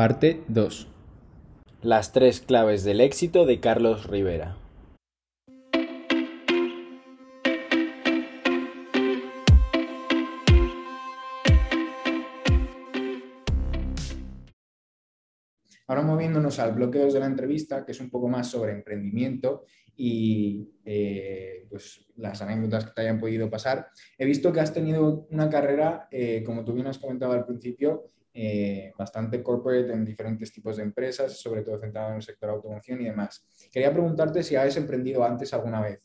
Parte 2. Las tres claves del éxito de Carlos Rivera. Ahora moviéndonos al bloque 2 de la entrevista, que es un poco más sobre emprendimiento y eh, pues, las anécdotas que te hayan podido pasar. He visto que has tenido una carrera, eh, como tú bien has comentado al principio, eh, bastante corporate en diferentes tipos de empresas, sobre todo centrado en el sector automoción y demás. Quería preguntarte si habéis emprendido antes alguna vez.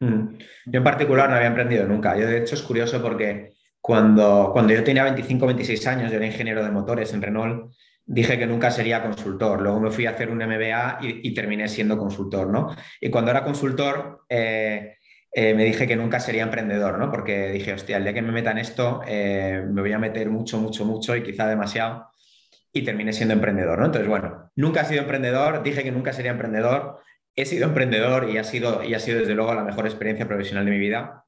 Mm. Yo en particular no había emprendido nunca. Yo de hecho es curioso porque cuando, cuando yo tenía 25, 26 años, yo era ingeniero de motores en Renault, dije que nunca sería consultor. Luego me fui a hacer un MBA y, terminé siendo consultor, ¿no? Y cuando era consultor, eh, eh, me dije que nunca sería emprendedor, ¿no? Porque dije, hostia, el día que me meta en esto, eh, me voy a meter mucho, mucho, mucho y quizá demasiado. Y terminé siendo emprendedor, ¿no? Entonces, bueno, nunca he sido emprendedor, dije que nunca sería emprendedor, he sido emprendedor y ha sido, y ha sido desde luego la mejor experiencia profesional de mi vida.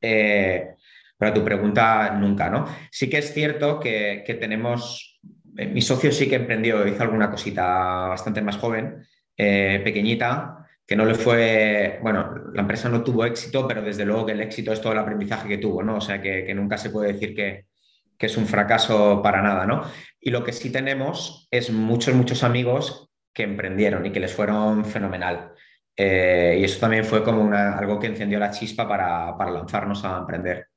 pero a tu pregunta, nunca, ¿no? Sí que es cierto que, tenemos eh, mi socio sí que emprendió, hizo alguna cosita bastante más joven, eh, pequeñita, que no le fue, bueno, la empresa no tuvo éxito, pero desde luego que el éxito es todo el aprendizaje que tuvo, ¿no? O sea, que, nunca se puede decir que, es un fracaso para nada, ¿no? Y lo que sí tenemos es muchos, muchos amigos que emprendieron y que les fueron fenomenal. Eh, y eso también fue como algo que encendió la chispa para, para lanzarnos a emprender.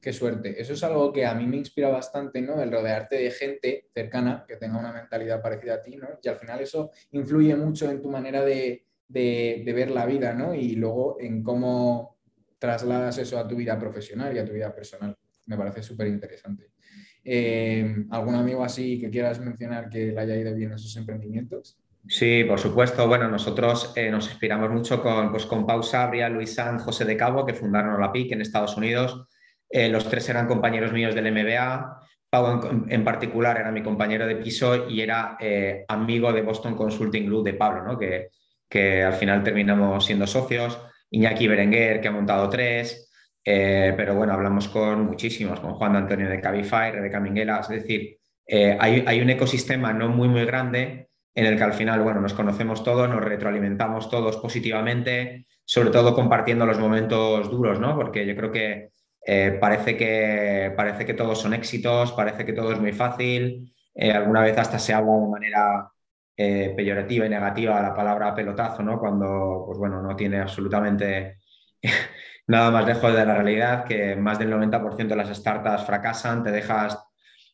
Qué suerte. Eso es algo que a mí me inspira bastante, ¿no? El rodearte de gente cercana que tenga una mentalidad parecida a ti, ¿no? Y al final eso influye mucho en tu manera de, ver la vida, ¿no? Y luego en cómo trasladas eso a tu vida profesional y a tu vida personal. Me parece súper interesante. Eh, ¿Algún amigo así que quieras mencionar que le haya ido bien esos emprendimientos? Sí, por supuesto. Bueno, nosotros eh, nos inspiramos mucho con, pues, con Pau Sabria, Luis San, José de Cabo, que fundaron la PIC en Estados Unidos eh, los tres eran compañeros míos del MBA. Pau en, particular era mi compañero de piso y era amigo de Boston Consulting Group de Pablo, ¿no? que, que al final terminamos siendo socios. Iñaki Berenguer, que ha montado tres. Eh, pero bueno, hablamos con muchísimos, con Juan Antonio de Cabify, Rebeca Minguela. Es decir, hay, hay un ecosistema no muy, muy grande en el que al final, bueno, nos conocemos todos, nos retroalimentamos todos positivamente, sobre todo compartiendo los momentos duros, ¿no? Porque yo creo que eh, parece, que, parece que todos son éxitos, parece que todo es muy fácil. Eh, alguna vez hasta se habla de manera eh, peyorativa y negativa la palabra pelotazo, ¿no? Cuando, pues bueno, no tiene absolutamente nada más lejos de la realidad, que más del 90% de las startups fracasan, te dejas,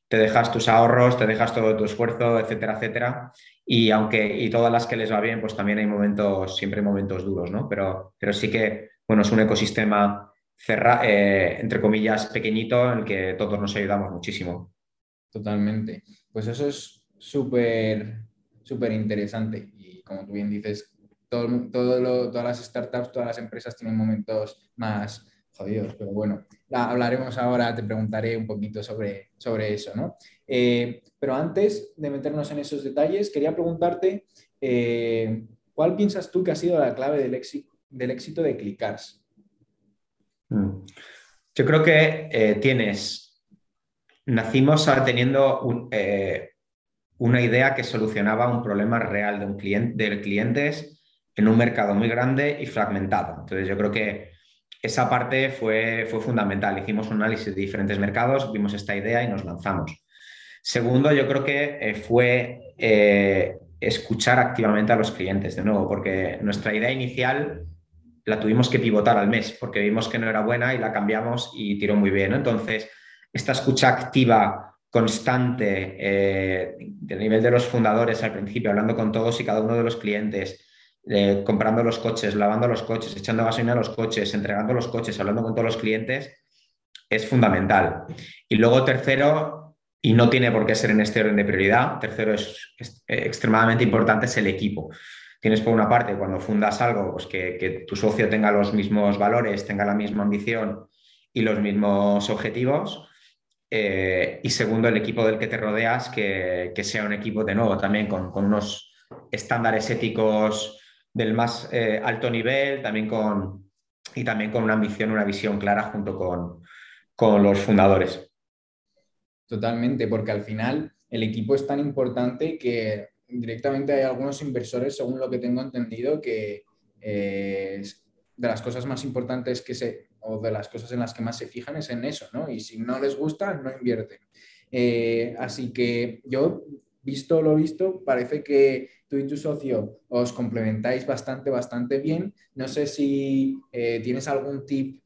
te dejas tus ahorros, te dejas todo tu esfuerzo, etcétera, etcétera. Y aunque, y todas las que les va bien, pues también hay momentos, siempre hay momentos duros, ¿no? Pero, pero sí que, bueno, es un ecosistema eh, entre comillas, pequeñito en el que todos nos ayudamos muchísimo. Totalmente. Pues eso es súper, súper interesante. Y como tú bien dices, todo, todo todas las startups, todas las empresas tienen momentos más jodidos, pero bueno, hablaremos ahora, te preguntaré un poquito sobre, sobre eso, ¿no? Eh, pero antes de meternos en esos detalles, quería preguntarte, eh, ¿cuál piensas tú que ha sido la clave del éxito, del éxito de Clickars? Mm. Yo creo que eh, tienes, nacimos teniendo eh, una idea que solucionaba un problema real de, un cliente, de clientes en un mercado muy grande y fragmentado. Entonces yo creo que esa parte fue, fue fundamental. Hicimos un análisis de diferentes mercados, vimos esta idea y nos lanzamos. Segundo, yo creo que eh, fue escuchar activamente a los clientes, de nuevo, porque nuestra idea inicial la tuvimos que pivotar al mes porque vimos que no era buena y la cambiamos y tiró muy bien. Entonces, esta escucha activa, constante, eh, del nivel de los fundadores al principio, hablando con todos y cada uno de los clientes, eh, comprando los coches, lavando los coches, echando gasolina a los coches, entregando los coches, hablando con todos los clientes, es fundamental. Y luego, tercero, y no tiene por qué ser en este orden de prioridad, tercero es, es extremadamente importante, es el equipo tienes por una parte cuando fundas algo, pues que, tu socio tenga los mismos valores, tenga la misma ambición y los mismos objetivos. Eh, y segundo, el equipo del que te rodeas, que, sea un equipo de nuevo también con, unos estándares éticos del más eh, alto nivel, también con, y también con una ambición, una visión clara junto con, con los fundadores. Totalmente, porque al final el equipo es tan importante que directamente hay algunos inversores, según lo que tengo entendido, que eh, de las cosas más importantes que se, o de las cosas en las que más se fijan es en eso, ¿no? Y si no les gusta, no invierten. Eh, así que yo, visto lo visto, parece que tú y tu socio os complementáis bastante, bastante bien. No sé si eh, tienes algún tip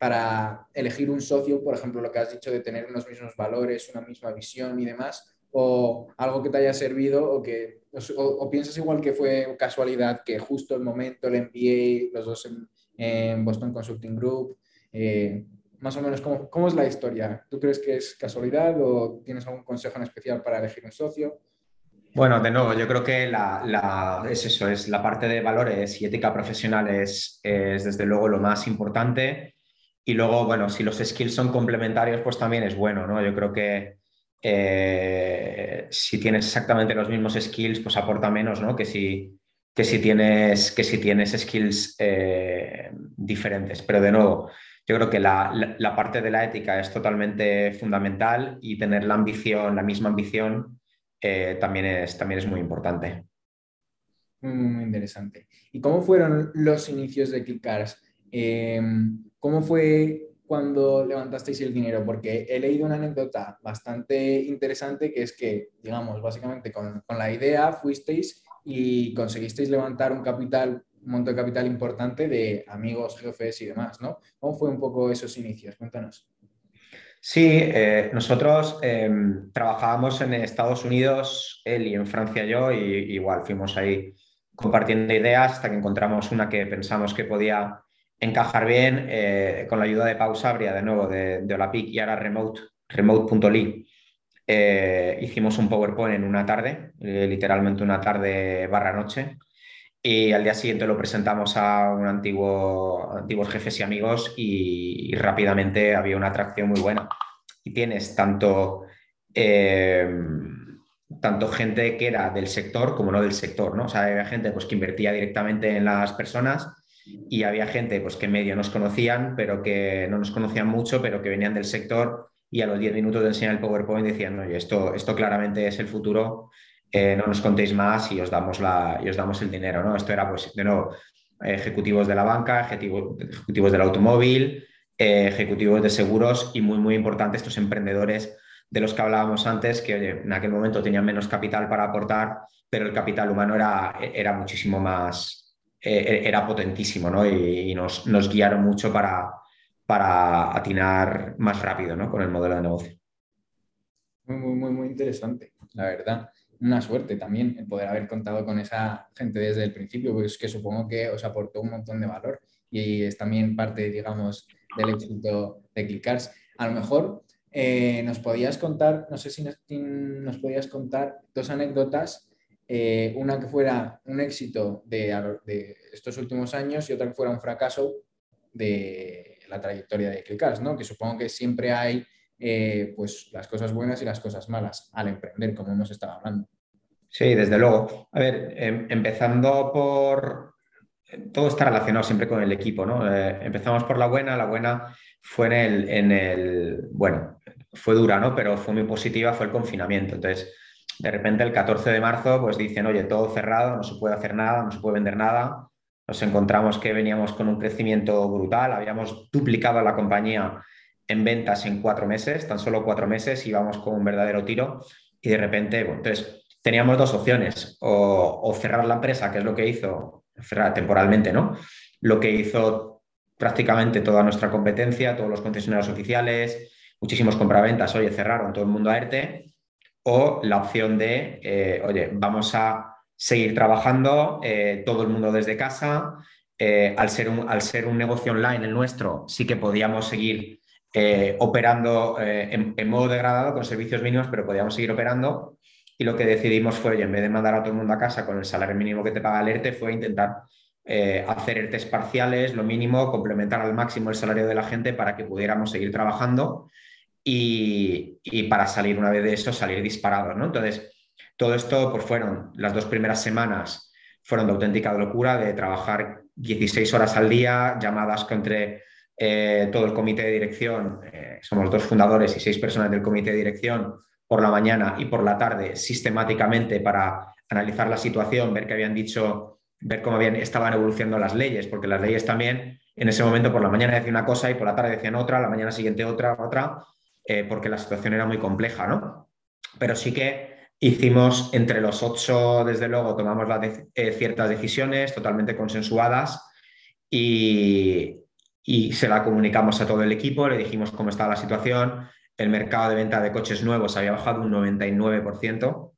para elegir un socio, por ejemplo, lo que has dicho de tener unos mismos valores, una misma visión y demás, o algo que te haya servido o que o, piensas igual que fue casualidad que justo el momento el MBA, los dos Boston Consulting Group, eh, más o menos ¿cómo, ¿cómo, es la historia. ¿Tú crees que es casualidad o tienes algún consejo en especial para elegir un socio? Bueno, de nuevo, yo creo que la, es eso, es la parte de valores y ética profesional es, es desde luego lo más importante. Y luego, bueno, si los skills son complementarios, pues también es bueno, ¿no? Yo creo que eh, si tienes exactamente los mismos skills, pues aporta menos, ¿no? Que si, que si, tienes, que si tienes skills eh, diferentes. Pero de nuevo, yo creo que la, parte de la ética es totalmente fundamental y tener la ambición, la misma ambición, eh, también, es, también es muy importante. Muy, interesante. ¿Y cómo fueron los inicios de Clickars? Em, ¿Cómo fue cuando levantasteis el dinero? Porque he leído una anécdota bastante interesante que es que, digamos, básicamente con, la idea fuisteis y conseguisteis levantar un capital, un monto de capital importante de amigos, jefes y demás, ¿no? ¿Cómo fue un poco esos inicios? Cuéntanos. Sí, eh, nosotros em, trabajábamos en Estados Unidos, él y en Francia yo, y igual fuimos ahí compartiendo ideas hasta que encontramos una que pensamos que podía encajar bien eh, con la ayuda de Pau Sabria, de nuevo, de, de Olapic y ahora Remote, remote.ly. Eh, hicimos un PowerPoint en una tarde, eh, literalmente una tarde barra noche, y al día siguiente lo presentamos a un antiguo, antiguos jefes y amigos y, rápidamente había una atracción muy buena. Y tienes tanto, tanto gente que era del sector como no del sector, ¿no? O sea, había gente pues, que invertía directamente en las personas y había gente pues, que medio nos conocían, pero que no nos conocían mucho, pero que venían del sector y a los 10 minutos de enseñar el PowerPoint decían, oye, esto, esto claramente es el futuro, eh, no nos contéis más y os damos, la, y os damos el dinero. ¿no? Esto era, pues, de nuevo, ejecutivos de la banca, ejecutivos, del automóvil, eh, ejecutivos de seguros y muy, muy importante estos emprendedores de los que hablábamos antes, que en aquel momento tenían menos capital para aportar, pero el capital humano era, era muchísimo más, eh, era potentísimo ¿no? y, nos, guiaron mucho para, para atinar más rápido ¿no? con el modelo de negocio. Muy, muy, muy, interesante, la verdad. Una suerte también el poder haber contado con esa gente desde el principio, pues que supongo que os aportó un montón de valor y es también parte, digamos, del éxito de Clickars. A lo mejor eh, nos podías contar, no sé si nos podías contar dos anécdotas eh, una que fuera un éxito de, estos últimos años y otra que fuera un fracaso de la trayectoria de Clickars, ¿no? Que supongo que siempre hay eh, pues las cosas buenas y las cosas malas al emprender, como hemos estado hablando. Sí, desde luego. A ver, em, empezando por... Todo está relacionado siempre con el equipo, ¿no? Eh, empezamos por la buena, la buena fue el, en el, bueno, fue dura, ¿no? Pero fue muy positiva, fue el confinamiento. Entonces, de repente el 14 de marzo pues dicen, oye, todo cerrado, no se puede hacer nada, no se puede vender nada. Nos encontramos que veníamos con un crecimiento brutal, habíamos duplicado la compañía en ventas en cuatro meses, tan solo cuatro meses, íbamos con un verdadero tiro y de repente, bueno, entonces teníamos dos opciones, o, cerrar la empresa, que es lo que hizo, cerrar temporalmente, ¿no? Lo que hizo prácticamente toda nuestra competencia, todos los concesionarios oficiales, muchísimos compraventas, oye, cerraron todo el mundo a ERTE, o la opción de, eh, oye, vamos a seguir trabajando eh, todo el mundo desde casa. Eh, al, ser un, al ser un negocio online el nuestro, sí que podíamos seguir operando en, modo degradado con servicios mínimos, pero podíamos seguir operando. Y lo que decidimos fue, oye, en vez de mandar a todo el mundo a casa con el salario mínimo que te paga el ERTE, fue intentar hacer ERTES parciales, lo mínimo, complementar al máximo el salario de la gente para que pudiéramos seguir trabajando y, para salir una vez de eso, salir disparados, ¿no? Entonces, todo esto, pues fueron las dos primeras semanas, fueron de auténtica locura, de trabajar 16 horas al día, llamadas entre eh, todo el comité de dirección, eh, somos dos fundadores y seis personas del comité de dirección, por la mañana y por la tarde sistemáticamente para analizar la situación, ver qué habían dicho, ver cómo habían, estaban evolucionando las leyes, porque las leyes también en ese momento por la mañana decían una cosa y por la tarde decían otra, la mañana siguiente otra, otra, eh, porque la situación era muy compleja, ¿no? Pero sí que hicimos entre los ocho, desde luego, tomamos eh, ciertas decisiones totalmente consensuadas y, se la comunicamos a todo el equipo, le dijimos cómo estaba la situación, el mercado de venta de coches nuevos había bajado un 99%,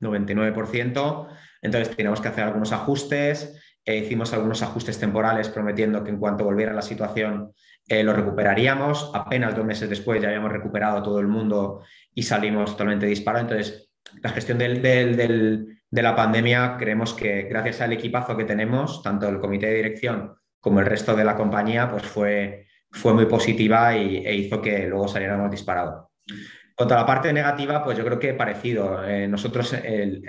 99%, entonces teníamos que hacer algunos ajustes, e hicimos algunos ajustes temporales prometiendo que en cuanto volviera la situación eh, lo recuperaríamos. Apenas dos meses después ya habíamos recuperado todo el mundo y salimos totalmente disparados. Entonces, la gestión de la pandemia creemos que gracias al equipazo que tenemos, tanto el comité de dirección como el resto de la compañía, pues fue, fue muy positiva y, e hizo que luego saliéramos disparados. Contra la parte negativa, pues yo creo que parecido. Eh, nosotros el,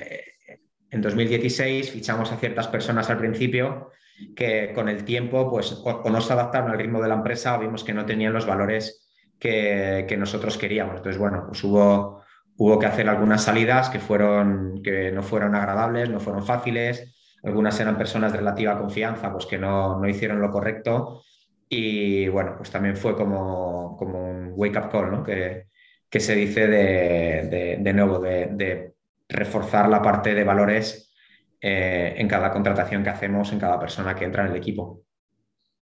en 2016 fichamos a ciertas personas al principio que con el tiempo pues, o, no se adaptaron al ritmo de la empresa o vimos que no tenían los valores que, nosotros queríamos. Entonces, bueno, pues hubo, hubo que hacer algunas salidas que, fueron, que no fueron agradables, no fueron fáciles. Algunas eran personas de relativa confianza, pues que no, hicieron lo correcto. Y bueno, pues también fue como, como un wake-up call, ¿no? Que, que se dice de, de, nuevo, de reforzar la parte de valores eh, en cada contratación que hacemos, en cada persona que entra en el equipo.